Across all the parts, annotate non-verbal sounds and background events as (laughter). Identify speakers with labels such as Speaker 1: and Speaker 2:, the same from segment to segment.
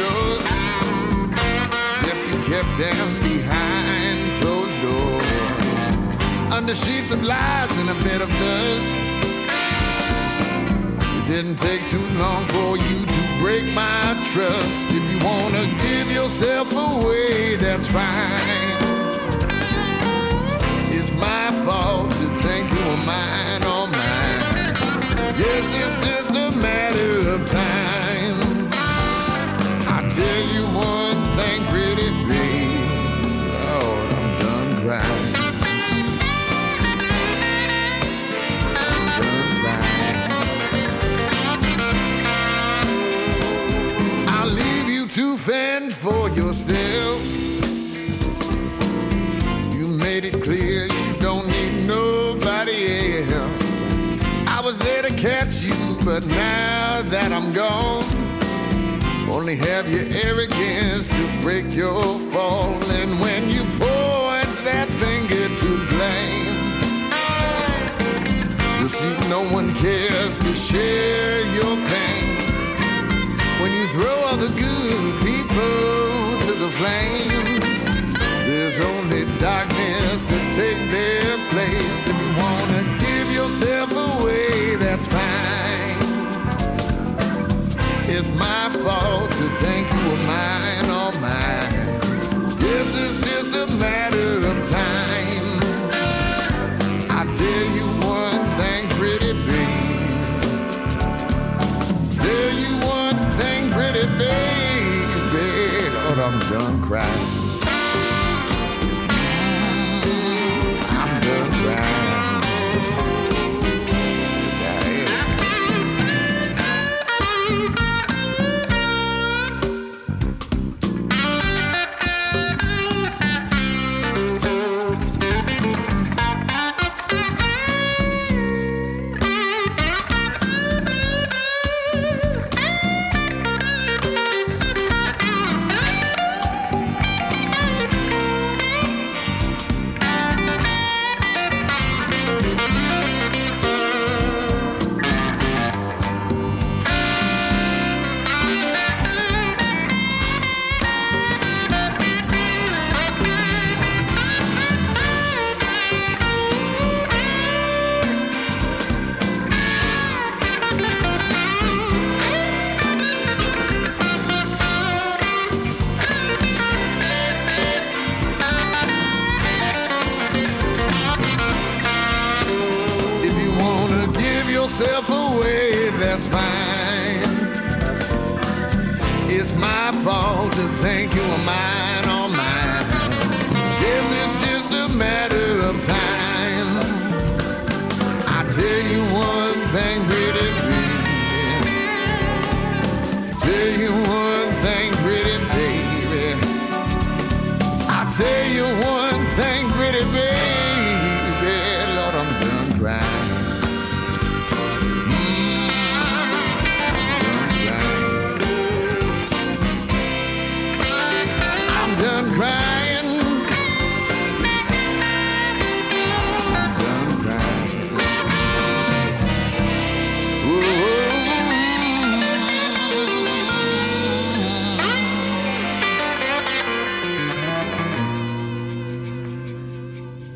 Speaker 1: You had yours, except you kept them behind closed doors, under sheets of lies and a bed of dust. It didn't take too long for you to break my trust. If you wanna give yourself away, that's fine. It's my fault to think you were mine or mine. Yes, it's just a matter of time. Tell you one thing, pretty babe. Lord, I'm done crying. Done crying. I leave you to fend for yourself. You made it clear you don't need nobody else. I was there to catch you, but now that I'm gone, only have your arrogance to break your fall. And when you point that finger to blame, you see no one cares to share your pain when you throw all the good people to the flames. There's only darkness to take their place. If you wanna give yourself my fault to think you were mine or mine. Yes, it's just a matter of time. I tell you one thing, pretty baby. Tell you one thing, pretty baby. Lord, I'm done crying.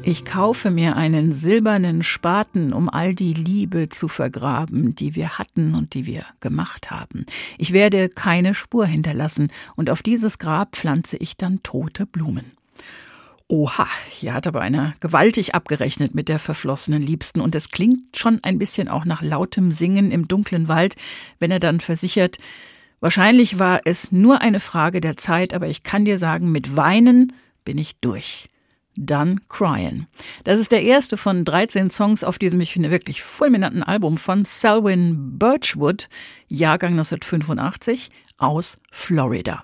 Speaker 2: Ich kaufe mir einen silbernen Spaten, um all die Liebe zu vergraben, die wir hatten und die wir gemacht haben. Ich werde keine Spur hinterlassen, und auf dieses Grab pflanze ich dann tote Blumen. Oha, hier hat aber einer gewaltig abgerechnet mit der verflossenen Liebsten und es klingt schon ein bisschen auch nach lautem Singen im dunklen Wald, wenn er dann versichert, wahrscheinlich war es nur eine Frage der Zeit, aber ich kann dir sagen, mit Weinen bin ich durch. Done Cryin'. Das ist der erste von 13 Songs auf diesem, ich finde, wirklich fulminanten Album von Selwyn Birchwood, Jahrgang 1985, aus Florida.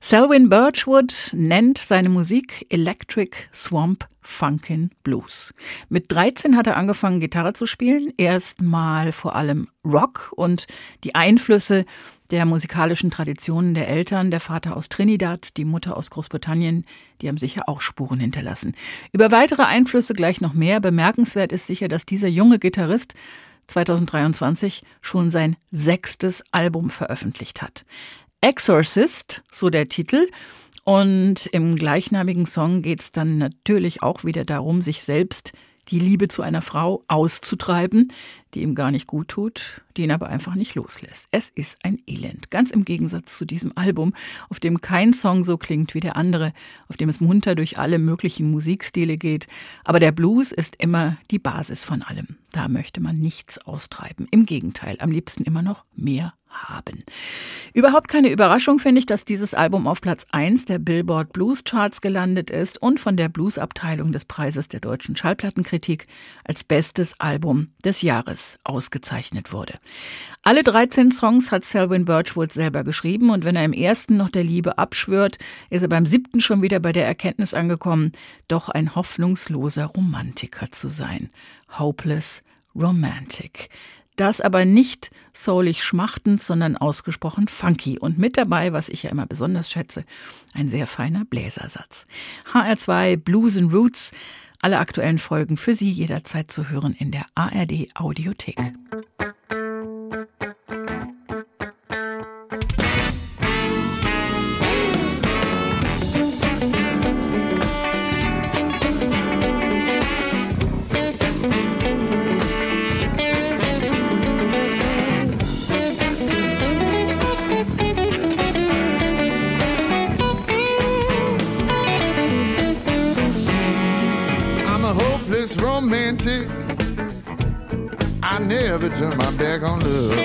Speaker 2: Selwyn Birchwood nennt seine Musik Electric Swamp Funkin' Blues. Mit 13 hat er angefangen, Gitarre zu spielen, erstmal vor allem Rock und die Einflüsse der musikalischen Traditionen der Eltern, der Vater aus Trinidad, die Mutter aus Großbritannien, die haben sicher auch Spuren hinterlassen. Über weitere Einflüsse gleich noch mehr. Bemerkenswert ist sicher, dass dieser junge Gitarrist 2023 schon sein sechstes Album veröffentlicht hat. Exorcist, so der Titel. Und im gleichnamigen Song geht es dann natürlich auch wieder darum, sich selbst die Liebe zu einer Frau auszutreiben, die ihm gar nicht gut tut, die ihn aber einfach nicht loslässt. Es ist ein Elend. Ganz im Gegensatz zu diesem Album, auf dem kein Song so klingt wie der andere, auf dem es munter durch alle möglichen Musikstile geht. Aber der Blues ist immer die Basis von allem. Da möchte man nichts austreiben. Im Gegenteil, am liebsten immer noch mehr haben. Überhaupt keine Überraschung finde ich, dass dieses Album auf Platz 1 der Billboard Blues Charts gelandet ist und von der Bluesabteilung des Preises der deutschen Schallplattenkritik als bestes Album des Jahres ausgezeichnet wurde. Alle 13 Songs hat Selwyn Birchwood selber geschrieben und wenn er im ersten noch der Liebe abschwört, ist er beim siebten schon wieder bei der Erkenntnis angekommen, doch ein hoffnungsloser Romantiker zu sein. Hopeless Romantic. Das aber nicht soulig schmachtend, sondern ausgesprochen funky. Und mit dabei, was ich ja immer besonders schätze, ein sehr feiner Bläsersatz. HR2 Blues and Roots. Alle aktuellen Folgen für Sie jederzeit zu hören in der ARD Audiothek.
Speaker 1: Romantic. I never turn my back on love.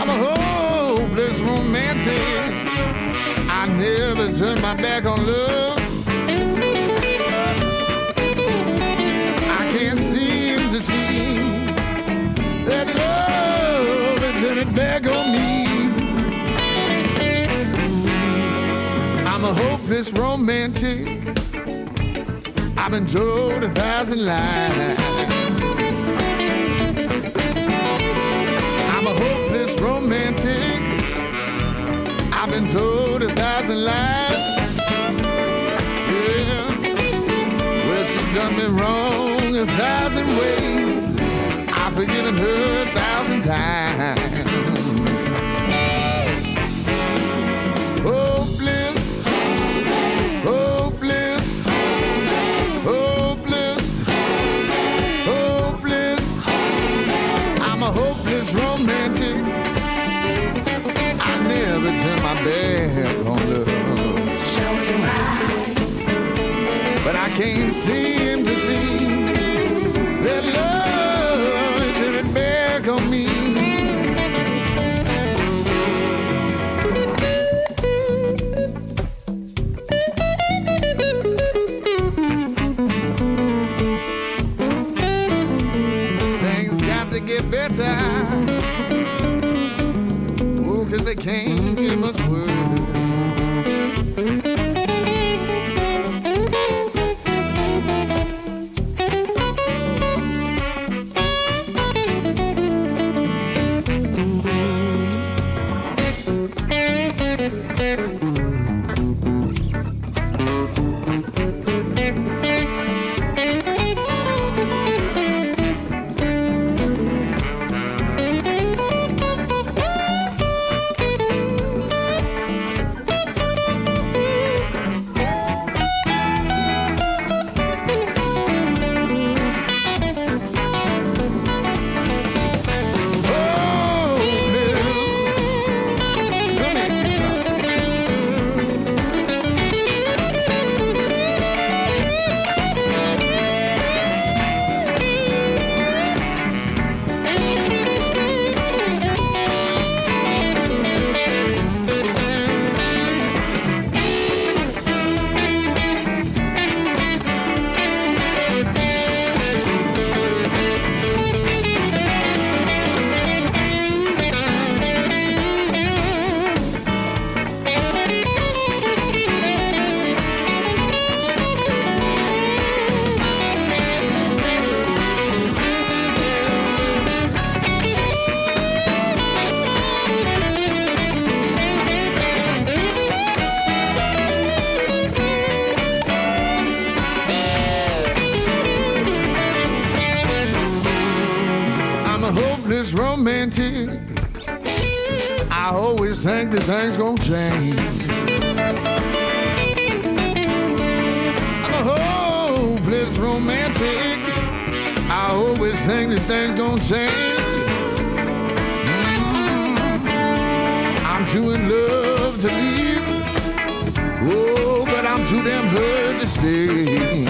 Speaker 1: I'm a hopeless romantic. I never turn my back on love. I can't seem to see that love is turning back on me. I'm a hopeless romantic. I've been told a thousand lies. I'm a hopeless romantic. I've been told a thousand lies. Yeah. Well, she done me wrong a thousand ways. I've forgiven her a thousand times. Can't seem to see. That love to
Speaker 3: them hurt to stay.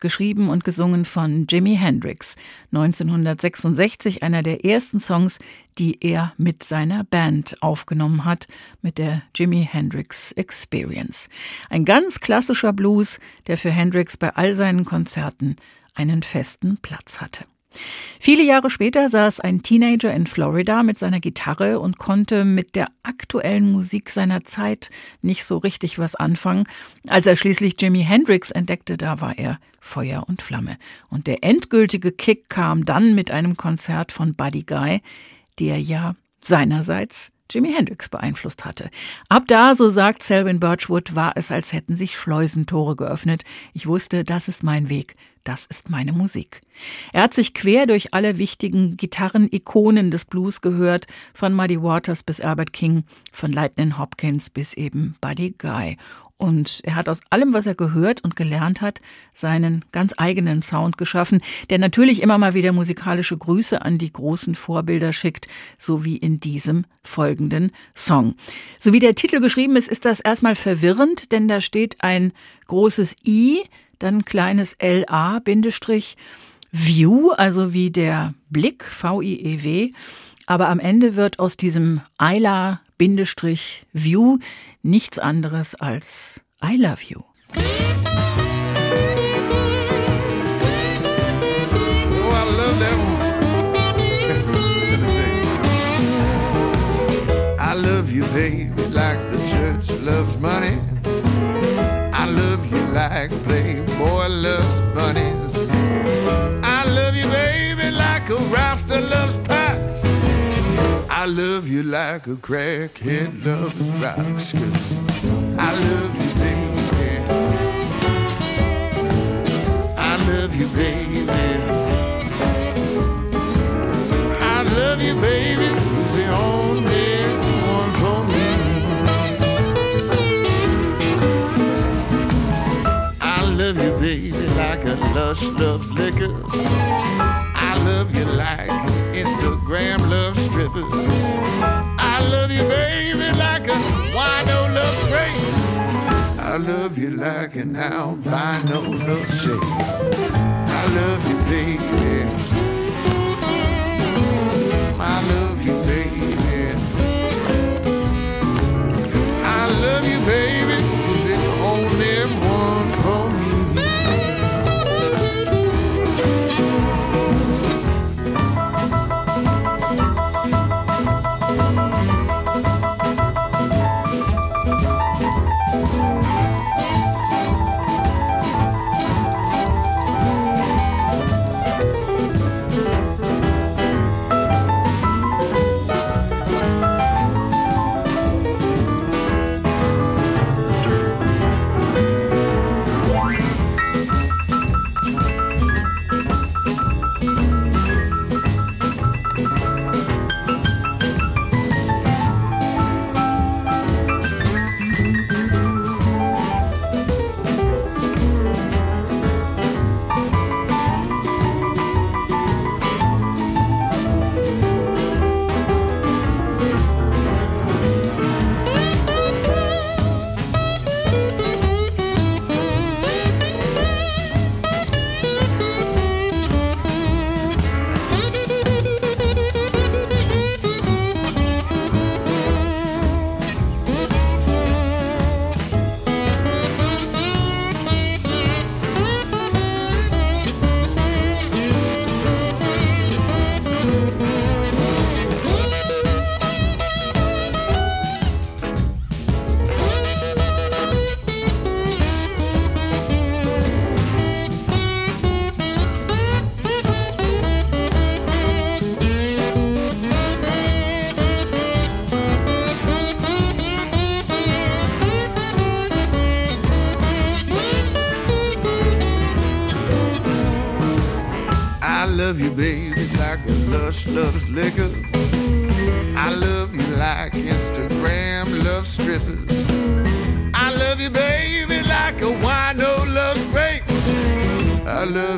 Speaker 2: Geschrieben und gesungen von Jimi Hendrix. 1966 einer der ersten Songs, die er mit seiner Band aufgenommen hat, mit der Jimi Hendrix Experience. Ein ganz klassischer Blues, der für Hendrix bei all seinen Konzerten einen festen Platz hatte. Viele Jahre später saß ein Teenager in Florida mit seiner Gitarre und konnte mit der aktuellen Musik seiner Zeit nicht so richtig was anfangen. Als er schließlich Jimi Hendrix entdeckte, da war er Feuer und Flamme. Und der endgültige Kick kam dann mit einem Konzert von Buddy Guy, der ja seinerseits Jimi Hendrix beeinflusst hatte. Ab da, so sagt Selwyn Birchwood, war es, als hätten sich Schleusentore geöffnet. Ich wusste, das ist mein Weg, das ist meine Musik. Er hat sich quer durch alle wichtigen Gitarrenikonen des Blues gehört, von Muddy Waters bis Albert King, von Lightning Hopkins bis eben Buddy Guy. Und er hat aus allem, was er gehört und gelernt hat, seinen ganz eigenen Sound geschaffen, der natürlich immer mal wieder musikalische Grüße an die großen Vorbilder schickt, so wie in diesem folgenden Song. So wie der Titel geschrieben ist, ist das erstmal verwirrend, denn da steht ein großes I, dann kleines LA, Bindestrich, View, also wie der Blick, V-I-E-W. Aber am Ende wird aus diesem Ayla-View nichts anderes als (laughs) I love you.
Speaker 1: Oh, I love you. I I love you like a crackhead loves rocks. 'cause I love you, baby.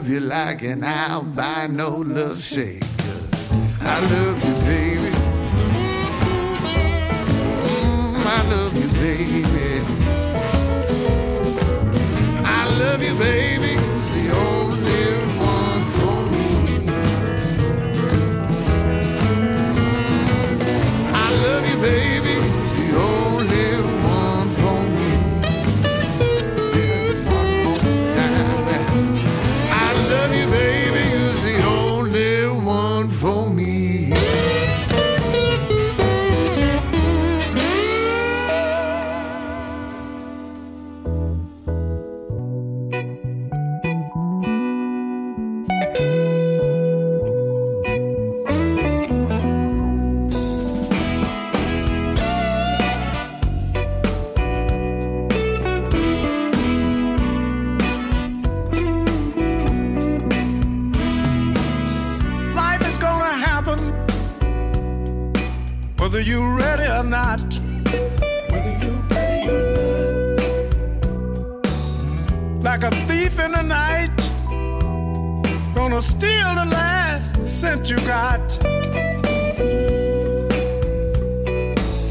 Speaker 1: Love you like an albino loves shakers. I love you, baby. Mm, I love you, baby. I love you, baby.
Speaker 4: Thief in the night, gonna steal the last cent you got.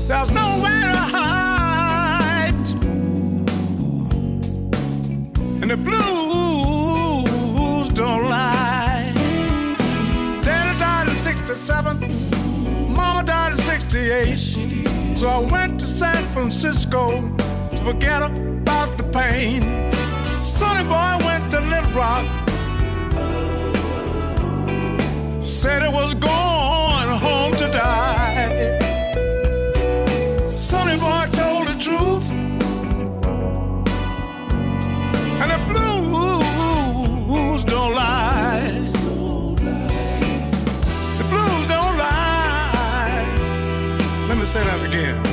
Speaker 4: There's nowhere to hide, and the blues don't lie. Daddy died at 67, Mama died at 68. So I went to San Francisco to forget about the pain. Sonny boy went to Little Rock, said it was going home to die. Sonny boy told the truth, and the blues don't lie. The blues don't lie. Let me say that again.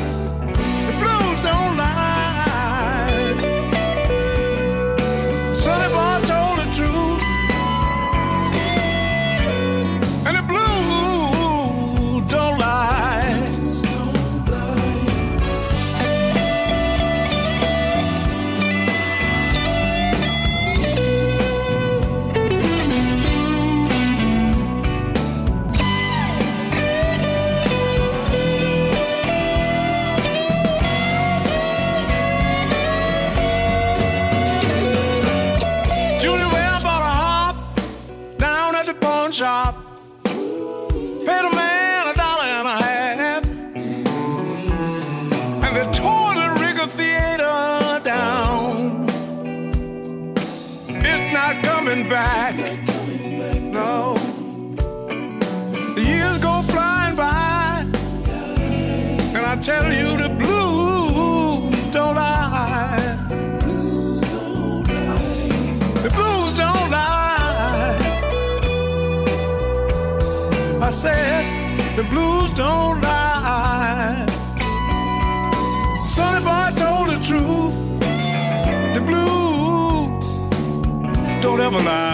Speaker 4: The blues don't lie. Sonny boy told the truth. The blues don't ever lie.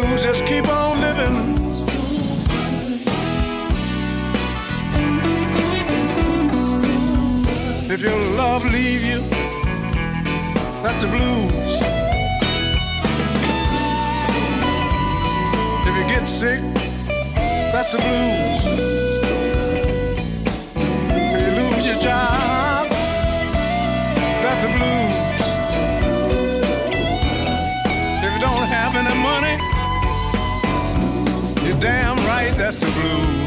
Speaker 4: Blues, just keep on living. If your love leave you, that's the blues. If you get sick, that's the blues. Damn right, that's the blues.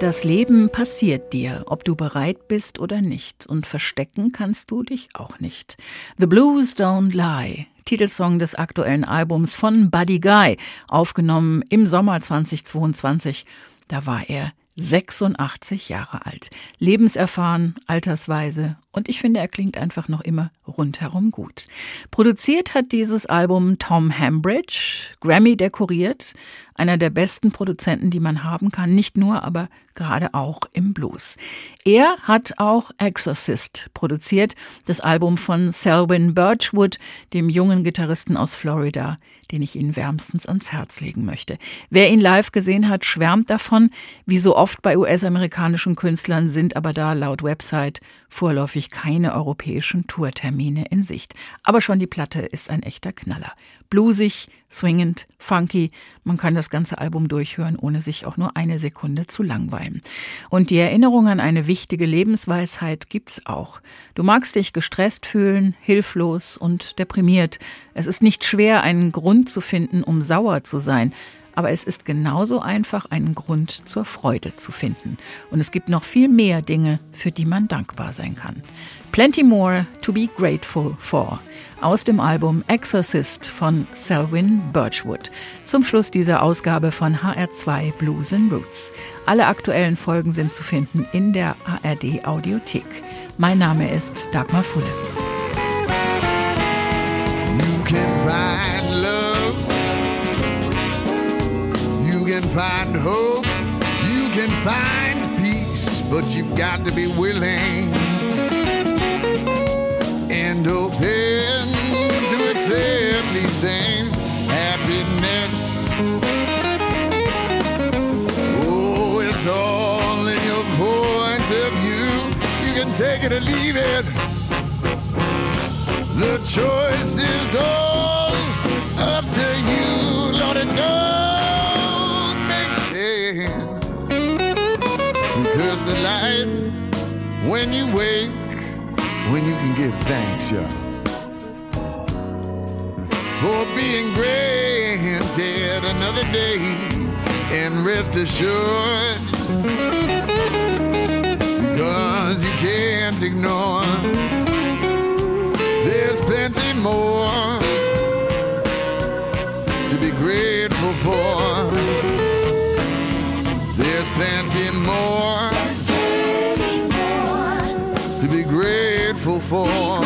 Speaker 2: Das Leben passiert dir, ob du bereit bist oder nicht. Und verstecken kannst du dich auch nicht. The Blues Don't Lie. Titelsong des aktuellen Albums von Buddy Guy, aufgenommen im Sommer 2022. Da war er 86 Jahre alt, lebenserfahren, altersweise. Und ich finde, er klingt einfach noch immer rundherum gut. Produziert hat dieses Album Tom Hambridge, Grammy dekoriert, einer der besten Produzenten, die man haben kann, nicht nur, aber gerade auch im Blues. Er hat auch Exorcist produziert, das Album von Selwyn Birchwood, dem jungen Gitarristen aus Florida, den ich Ihnen wärmstens ans Herz legen möchte. Wer ihn live gesehen hat, schwärmt davon. Wie so oft bei US-amerikanischen Künstlern sind aber da laut Website vorläufig keine europäischen Tourtermine in Sicht. Aber schon die Platte ist ein echter Knaller. Bluesig, swingend, funky. Man kann das ganze Album durchhören, ohne sich auch nur eine Sekunde zu langweilen. Und die Erinnerung an eine wichtige Lebensweisheit gibt's auch. Du magst dich gestresst fühlen, hilflos und deprimiert. Es ist nicht schwer, einen Grund zu finden, um sauer zu sein. Aber es ist genauso einfach, einen Grund zur Freude zu finden. Und es gibt noch viel mehr Dinge, für die man dankbar sein kann. Plenty More to be Grateful for aus dem Album Exorcist von Selwyn Birchwood. Zum Schluss dieser Ausgabe von HR2 Blues and Roots. Alle aktuellen Folgen sind zu finden in der ARD Audiothek. Mein Name ist Dagmar Fulle.
Speaker 1: Find hope, you can find peace, but you've got to be willing and open to accept these things. Happiness. Oh, it's all in your point of view. You can take it or leave it. The choice is all you give thanks, yeah, for being granted another day, and rest assured, because you can't ignore. There's plenty more to be grateful before.